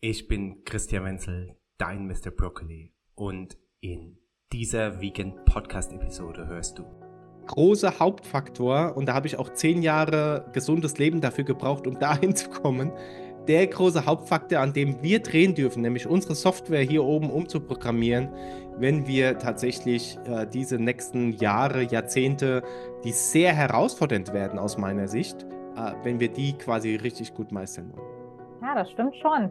Ich bin Christian Wenzel, dein Mr. Broccoli und in dieser Vegan Podcast Episode hörst du großer Hauptfaktor und da habe ich auch zehn Jahre gesundes Leben dafür gebraucht, um dahin zu kommen. Der große Hauptfaktor, an dem wir drehen dürfen, nämlich unsere Software hier oben umzuprogrammieren, wenn wir tatsächlich äh, diese nächsten Jahre, Jahrzehnte, die sehr herausfordernd werden aus meiner Sicht, äh, wenn wir die quasi richtig gut meistern wollen. Ja, das stimmt schon.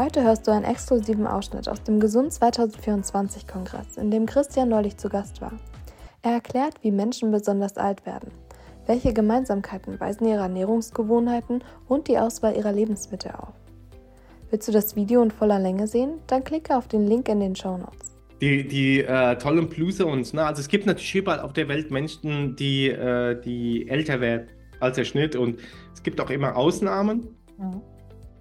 Heute hörst du einen exklusiven Ausschnitt aus dem Gesund 2024 Kongress, in dem Christian neulich zu Gast war. Er erklärt, wie Menschen besonders alt werden, welche Gemeinsamkeiten weisen ihre Ernährungsgewohnheiten und die Auswahl ihrer Lebensmittel auf. Willst du das Video in voller Länge sehen? Dann klicke auf den Link in den Show Notes. Die, die äh, tollen Blue Zones, ne? Also es gibt natürlich überall auf der Welt Menschen, die, äh, die älter werden als der Schnitt und es gibt auch immer Ausnahmen. Mhm.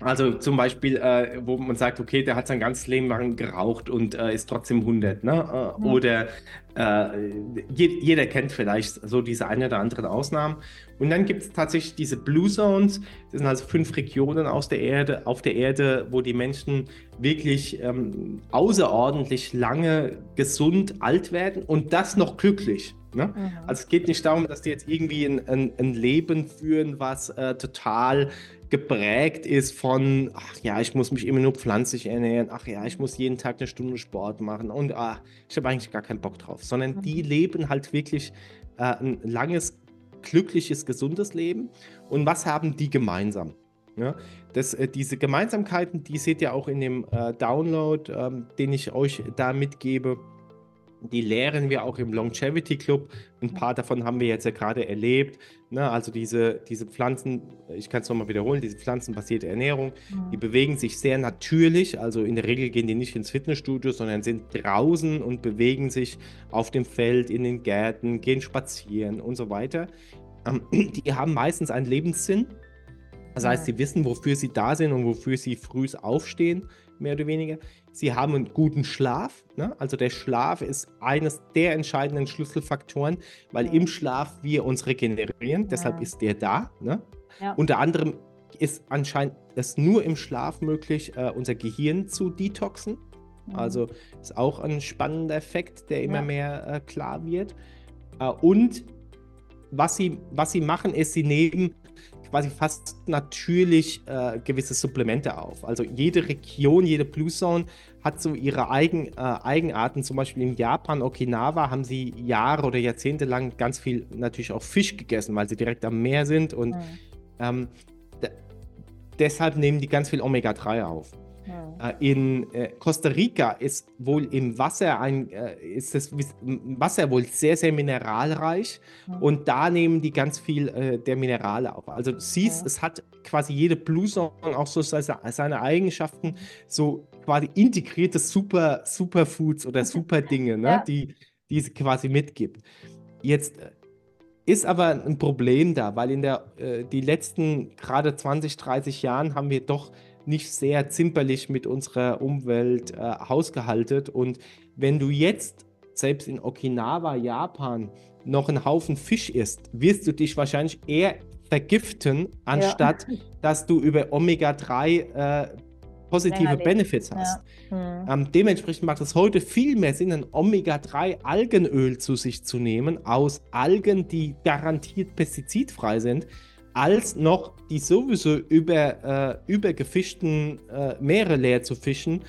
Also zum Beispiel, äh, wo man sagt, okay, der hat sein ganzes Leben lang geraucht und äh, ist trotzdem 100. Ne? Äh, mhm. Oder äh, je, jeder kennt vielleicht so diese eine oder anderen Ausnahmen. Und dann gibt es tatsächlich diese Blue Zones. Das sind also fünf Regionen aus der Erde, auf der Erde, wo die Menschen wirklich ähm, außerordentlich lange gesund alt werden und das noch glücklich. Ne? Mhm. Also es geht nicht darum, dass die jetzt irgendwie ein, ein, ein Leben führen, was äh, total geprägt ist von, ach ja, ich muss mich immer nur pflanzlich ernähren, ach ja, ich muss jeden Tag eine Stunde Sport machen und ach, ich habe eigentlich gar keinen Bock drauf, sondern mhm. die leben halt wirklich äh, ein langes, glückliches, gesundes Leben. Und was haben die gemeinsam? Ja, das, äh, diese Gemeinsamkeiten, die seht ihr auch in dem äh, Download, ähm, den ich euch da mitgebe. Die lehren wir auch im Longevity Club. Ein paar davon haben wir jetzt ja gerade erlebt. Ne? Also diese, diese Pflanzen, ich kann es nochmal wiederholen, diese pflanzenbasierte Ernährung, mhm. die bewegen sich sehr natürlich. Also in der Regel gehen die nicht ins Fitnessstudio, sondern sind draußen und bewegen sich auf dem Feld, in den Gärten, gehen spazieren und so weiter. Ähm, die haben meistens einen Lebenssinn. Das heißt, sie wissen, wofür sie da sind und wofür sie früh aufstehen, mehr oder weniger. Sie haben einen guten Schlaf. Ne? Also der Schlaf ist eines der entscheidenden Schlüsselfaktoren, weil ja. im Schlaf wir uns regenerieren. Ja. Deshalb ist der da. Ne? Ja. Unter anderem ist anscheinend es nur im Schlaf möglich, äh, unser Gehirn zu detoxen. Mhm. Also ist auch ein spannender Effekt, der immer mehr äh, klar wird. Äh, und was sie, was sie machen, ist, sie nehmen quasi fast natürlich äh, gewisse Supplemente auf. Also jede Region, jede Blue Zone hat so ihre Eigen, äh, Eigenarten. Zum Beispiel in Japan, Okinawa, haben sie Jahre oder Jahrzehnte lang ganz viel natürlich auch Fisch gegessen, weil sie direkt am Meer sind und mhm. ähm, deshalb nehmen die ganz viel Omega-3 auf. Ja. Äh, in äh, Costa Rica ist wohl im Wasser ein, äh, ist das Wasser wohl sehr, sehr mineralreich ja. und da nehmen die ganz viel der Minerale auf. Also du siehst, ja. es hat quasi jede Blue Zone auch so seine, Eigenschaften, so quasi integrierte Super, Superfoods oder Super Dinge, ne, die, die es quasi mitgibt. Jetzt ist aber ein Problem da, weil in der die letzten gerade 20, 30 Jahren haben wir doch nicht sehr zimperlich mit unserer Umwelt äh, hausgehalten. Und wenn du jetzt selbst in Okinawa, Japan, noch einen Haufen Fisch isst, wirst du dich wahrscheinlich eher vergiften, anstatt ja. dass du über Omega-3 äh, positive Benefits hast. Ja. Hm. Ähm, dementsprechend macht es heute viel mehr Sinn, ein Omega-3-Algenöl zu sich zu nehmen aus Algen, die garantiert pestizidfrei sind, als noch die sowieso über, äh, übergefischten äh, Meere leer zu fischen.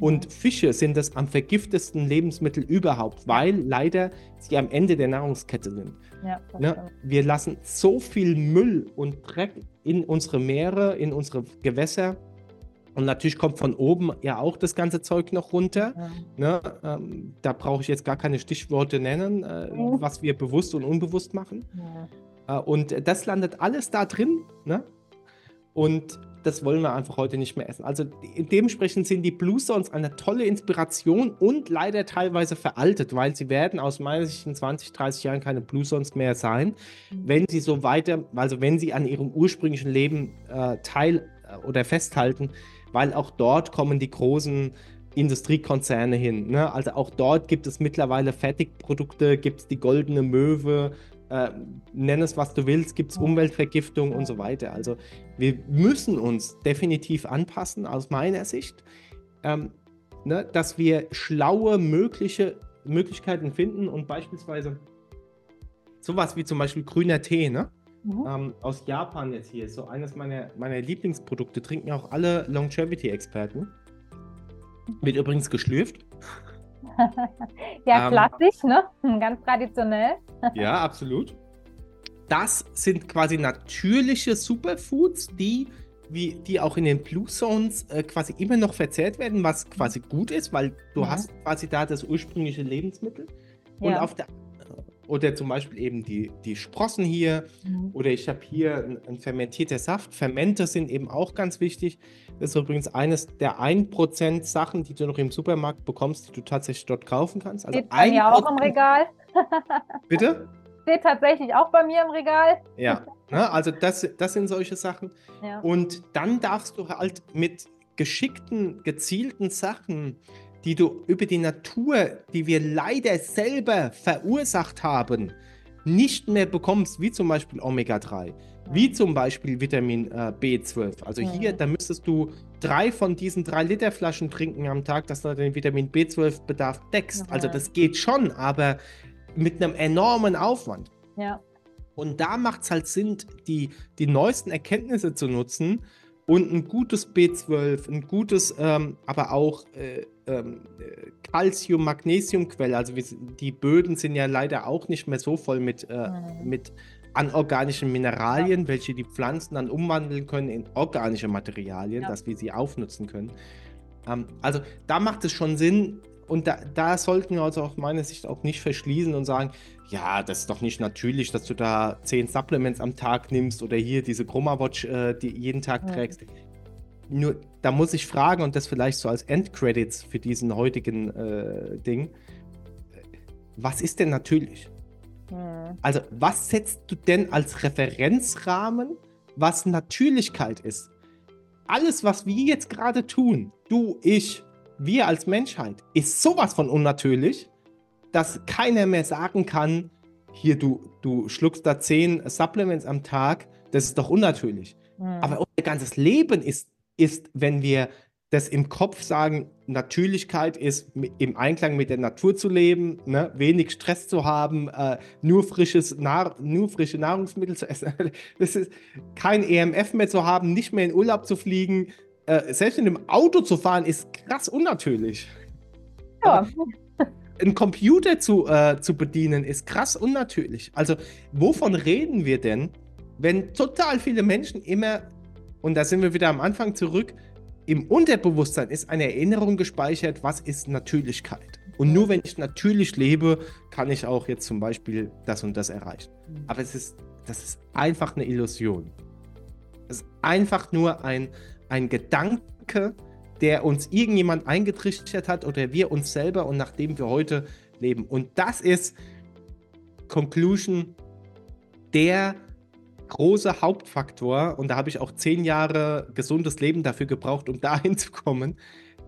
Und Fische sind das am vergiftesten Lebensmittel überhaupt, weil leider sie am Ende der Nahrungskette sind. Ja, ne? Wir lassen so viel Müll und Dreck in unsere Meere, in unsere Gewässer. Und natürlich kommt von oben ja auch das ganze Zeug noch runter. Ja. Ne? Ähm, da brauche ich jetzt gar keine Stichworte nennen, äh, mhm. was wir bewusst und unbewusst machen. Ja. Äh, und das landet alles da drin. Ne? Und das wollen wir einfach heute nicht mehr essen. Also dementsprechend sind die Blue Zones eine tolle Inspiration und leider teilweise veraltet, weil sie werden aus meiner Sicht in 20, 30 Jahren keine Blue Zones mehr sein, mhm. wenn sie so weiter, also wenn sie an ihrem ursprünglichen Leben äh, teil äh, oder festhalten, weil auch dort kommen die großen Industriekonzerne hin. Ne? Also auch dort gibt es mittlerweile Fertigprodukte, gibt es die goldene Möwe, äh, nenn es was du willst, gibt es Umweltvergiftung und so weiter. Also wir müssen uns definitiv anpassen aus meiner Sicht, ähm, ne, dass wir schlaue mögliche Möglichkeiten finden und beispielsweise sowas wie zum Beispiel grüner Tee, ne? Mhm. Ähm, aus Japan jetzt hier, so eines meiner, meiner Lieblingsprodukte, trinken auch alle Longevity-Experten. Wird übrigens geschlürft. ja, ähm, klassisch, ne? Ganz traditionell. ja, absolut. Das sind quasi natürliche Superfoods, die, wie, die auch in den Blue Zones äh, quasi immer noch verzehrt werden, was quasi gut ist, weil du ja. hast quasi da das ursprüngliche Lebensmittel. Und ja. auf der oder zum Beispiel eben die, die Sprossen hier. Mhm. Oder ich habe hier ein, ein fermentierter Saft. Fermente sind eben auch ganz wichtig. Das ist übrigens eines der 1% Sachen, die du noch im Supermarkt bekommst, die du tatsächlich dort kaufen kannst. Also Steht bei mir auch im Regal. Bitte? Steht tatsächlich auch bei mir im Regal. Ja, ne, also das, das sind solche Sachen. Ja. Und dann darfst du halt mit geschickten, gezielten Sachen, die du über die Natur, die wir leider selber verursacht haben, nicht mehr bekommst, wie zum Beispiel Omega-3, wie zum Beispiel Vitamin äh, B12. Also ja. hier, da müsstest du drei von diesen drei Liter Flaschen trinken am Tag, dass du den Vitamin B12-Bedarf deckst. Ja. Also das geht schon, aber mit einem enormen Aufwand. Ja. Und da macht es halt Sinn, die, die neuesten Erkenntnisse zu nutzen und ein gutes B12, ein gutes, ähm, aber auch äh, ähm, Calcium, Magnesiumquelle. Also wir, die Böden sind ja leider auch nicht mehr so voll mit, äh, mit anorganischen Mineralien, ja. welche die Pflanzen dann umwandeln können in organische Materialien, ja. dass wir sie aufnutzen können. Ähm, also da macht es schon Sinn, und da, da, sollten wir uns aus meiner Sicht auch nicht verschließen und sagen, ja, das ist doch nicht natürlich, dass du da zehn Supplements am Tag nimmst oder hier diese Chroma Watch, äh, die jeden Tag ja. trägst. Nur, da muss ich fragen und das vielleicht so als Endcredits für diesen heutigen äh, Ding. Was ist denn natürlich? Hm. Also, was setzt du denn als Referenzrahmen, was Natürlichkeit ist? Alles, was wir jetzt gerade tun, du, ich, wir als Menschheit, ist sowas von unnatürlich, dass keiner mehr sagen kann, hier, du, du schluckst da zehn Supplements am Tag, das ist doch unnatürlich. Mhm. Aber unser ganzes Leben ist ist, wenn wir das im Kopf sagen, Natürlichkeit ist im Einklang mit der Natur zu leben, ne? wenig Stress zu haben, äh, nur, frisches Nahr nur frische Nahrungsmittel zu essen, das ist kein EMF mehr zu haben, nicht mehr in Urlaub zu fliegen, äh, selbst in einem Auto zu fahren, ist krass unnatürlich. Ja. ein Computer zu, äh, zu bedienen, ist krass unnatürlich. Also, wovon reden wir denn, wenn total viele Menschen immer und da sind wir wieder am Anfang zurück. Im Unterbewusstsein ist eine Erinnerung gespeichert, was ist Natürlichkeit. Und nur wenn ich natürlich lebe, kann ich auch jetzt zum Beispiel das und das erreichen. Aber es ist, das ist einfach eine Illusion. Es ist einfach nur ein, ein Gedanke, der uns irgendjemand eingetrichtert hat oder wir uns selber und nachdem wir heute leben. Und das ist Conclusion der große Hauptfaktor, und da habe ich auch zehn Jahre gesundes Leben dafür gebraucht, um dahin zu kommen,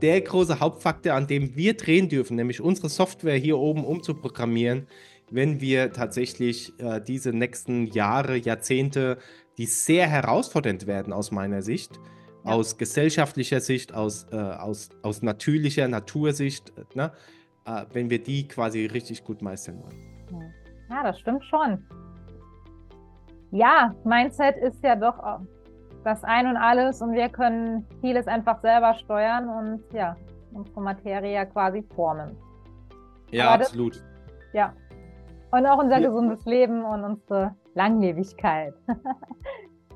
der große Hauptfaktor, an dem wir drehen dürfen, nämlich unsere Software hier oben umzuprogrammieren, wenn wir tatsächlich äh, diese nächsten Jahre, Jahrzehnte, die sehr herausfordernd werden aus meiner Sicht, ja. aus gesellschaftlicher Sicht, aus, äh, aus, aus natürlicher Natursicht, ne? äh, wenn wir die quasi richtig gut meistern wollen. Ja, das stimmt schon ja, Mindset ist ja doch das Ein und Alles und wir können vieles einfach selber steuern und ja, unsere Materie ja quasi formen. Ja, Aber absolut. Das, ja. Und auch unser ja. gesundes Leben und unsere Langlebigkeit.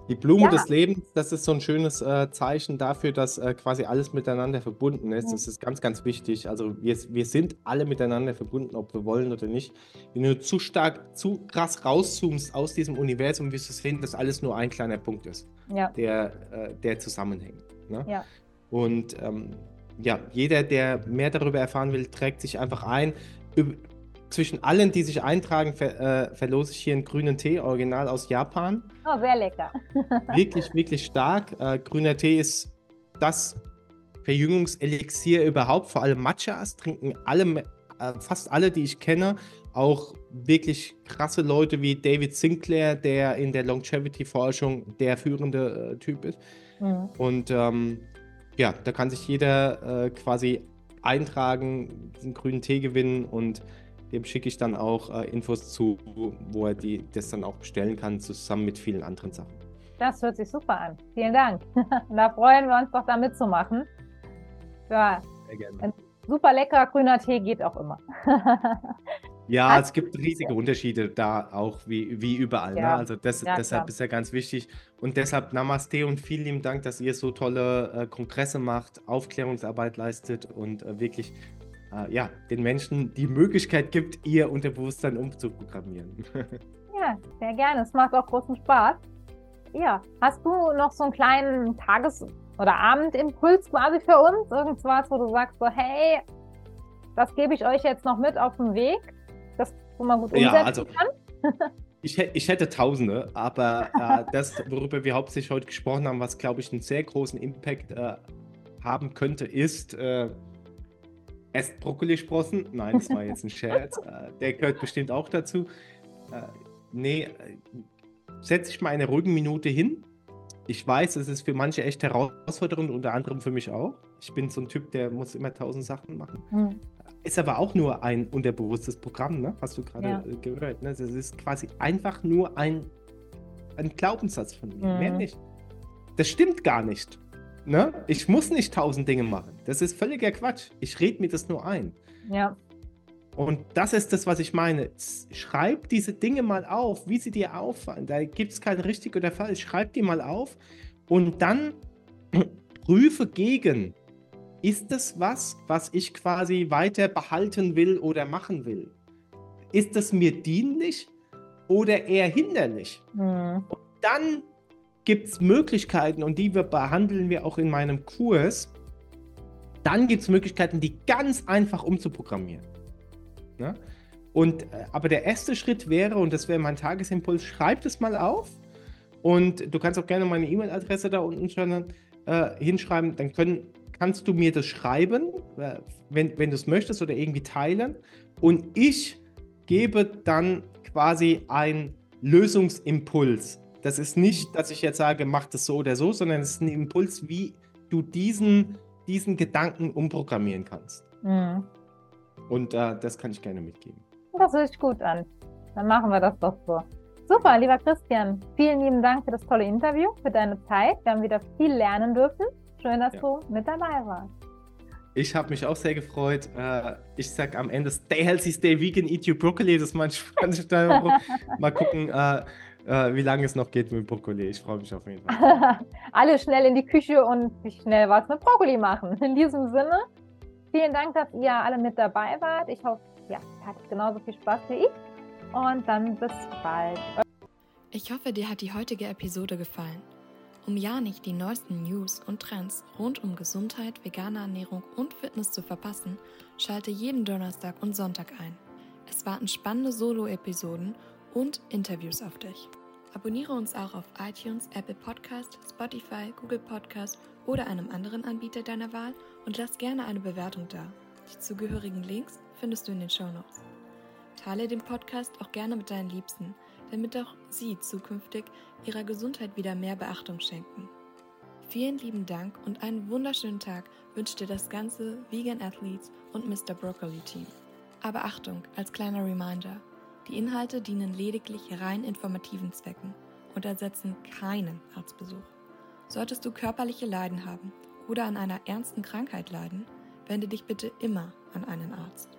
Die Blume ja. des Lebens, das ist so ein schönes äh, Zeichen dafür, dass äh, quasi alles miteinander verbunden ist. Das ist ganz, ganz wichtig. Also wir, wir sind alle miteinander verbunden, ob wir wollen oder nicht. Wenn du zu stark, zu krass rauszoomst aus diesem Universum, wirst du sehen, dass alles nur ein kleiner Punkt ist, ja. der, äh, der zusammenhängt. Ne? Ja. Und ähm, ja, jeder, der mehr darüber erfahren will, trägt sich einfach ein zwischen allen, die sich eintragen, ver, äh, verlose ich hier einen grünen Tee, original aus Japan. Oh, sehr lecker. wirklich, wirklich stark. Äh, grüner Tee ist das Verjüngungselixier überhaupt. Vor allem Matchas trinken alle, äh, fast alle, die ich kenne. Auch wirklich krasse Leute wie David Sinclair, der in der Longevity-Forschung der führende äh, Typ ist. Mhm. Und ähm, ja, da kann sich jeder äh, quasi eintragen, diesen grünen Tee gewinnen und dem schicke ich dann auch äh, Infos zu, wo er die, das dann auch bestellen kann, zusammen mit vielen anderen Sachen. Das hört sich super an. Vielen Dank. da freuen wir uns doch, da mitzumachen. Ja, Sehr gerne. Ein super leckerer grüner Tee geht auch immer. ja, es gibt riesige Unterschiede da auch, wie, wie überall. Ne? Ja. Ne? Also das, ja, deshalb klar. ist ja ganz wichtig. Und deshalb Namaste und vielen lieben Dank, dass ihr so tolle äh, Kongresse macht, Aufklärungsarbeit leistet und äh, wirklich äh, ja, den Menschen die Möglichkeit gibt, ihr Unterbewusstsein umzuprogrammieren. ja, sehr gerne. Es macht auch großen Spaß. Ja, hast du noch so einen kleinen Tages- oder Abendimpuls quasi für uns? Irgendwas, wo du sagst so, hey, das gebe ich euch jetzt noch mit auf den Weg, das wo man gut umsetzen ja, also, kann? ich, ich, hätte Tausende, aber äh, das, worüber wir hauptsächlich heute gesprochen haben, was, glaube ich, einen sehr großen Impact äh, haben könnte, ist, äh, Esst Brokkolisprossen. Nein, das war jetzt ein Scherz. Äh, der gehört bestimmt auch dazu. Äh, nee, äh, setze ich mal eine ruhige Minute hin. Ich weiß, es ist für manche echt herausfordernd, unter anderem für mich auch. Ich bin so ein Typ, der muss immer tausend Sachen machen. Mhm. Ist aber auch nur ein unterbewusstes Programm, ne? hast du gerade ja. gehört. Ne? Das ist quasi einfach nur ein, ein Glaubenssatz von mir, mhm. mehr nicht. Das stimmt gar nicht. Ne? Ich muss nicht tausend Dinge machen. Das ist völliger Quatsch. Ich rede mir das nur ein. Ja. Und das ist das, was ich meine. Schreib diese Dinge mal auf, wie sie dir auffallen. Da gibt es kein richtig oder falsch. Schreib die mal auf und dann prüfe gegen. Ist das was, was ich quasi weiter behalten will oder machen will? Ist das mir dienlich oder eher hinderlich? Mhm. Und dann gibt es Möglichkeiten und die wir behandeln wir auch in meinem Kurs. Dann gibt es Möglichkeiten, die ganz einfach umzuprogrammieren. Ne? Und, äh, aber der erste Schritt wäre, und das wäre mein Tagesimpuls, schreib es mal auf. Und du kannst auch gerne meine E-Mail-Adresse da unten schon äh, hinschreiben. Dann können, kannst du mir das schreiben, äh, wenn, wenn du es möchtest oder irgendwie teilen. Und ich gebe dann quasi einen Lösungsimpuls das ist nicht, dass ich jetzt sage, mach das so oder so, sondern es ist ein Impuls, wie du diesen, diesen Gedanken umprogrammieren kannst. Mhm. Und äh, das kann ich gerne mitgeben. Das hört sich gut an. Dann machen wir das doch so. Super, lieber Christian. Vielen lieben Dank für das tolle Interview, für deine Zeit. Wir haben wieder viel lernen dürfen. Schön, dass ja. du mit dabei warst. Ich habe mich auch sehr gefreut. Äh, ich sage am Ende Stay healthy, stay vegan, eat your broccoli. Das ist mein Spruch. Mal gucken, äh, äh, wie lange es noch geht mit Brokkoli. Ich freue mich auf jeden Fall. Alle schnell in die Küche und schnell was mit Brokkoli machen. In diesem Sinne, vielen Dank, dass ihr alle mit dabei wart. Ich hoffe, ja, ihr hattet genauso viel Spaß wie ich. Und dann bis bald. Ich hoffe, dir hat die heutige Episode gefallen. Um ja nicht die neuesten News und Trends rund um Gesundheit, vegane Ernährung und Fitness zu verpassen, schalte jeden Donnerstag und Sonntag ein. Es warten spannende Solo-Episoden und Interviews auf dich. Abonniere uns auch auf iTunes, Apple Podcast, Spotify, Google Podcast oder einem anderen Anbieter deiner Wahl und lass gerne eine Bewertung da. Die zugehörigen Links findest du in den Show Notes. Teile den Podcast auch gerne mit deinen Liebsten, damit auch sie zukünftig ihrer Gesundheit wieder mehr Beachtung schenken. Vielen lieben Dank und einen wunderschönen Tag wünscht dir das ganze Vegan Athletes und Mr. Broccoli Team. Aber Achtung, als kleiner Reminder, die Inhalte dienen lediglich rein informativen Zwecken und ersetzen keinen Arztbesuch. Solltest du körperliche Leiden haben oder an einer ernsten Krankheit leiden, wende dich bitte immer an einen Arzt.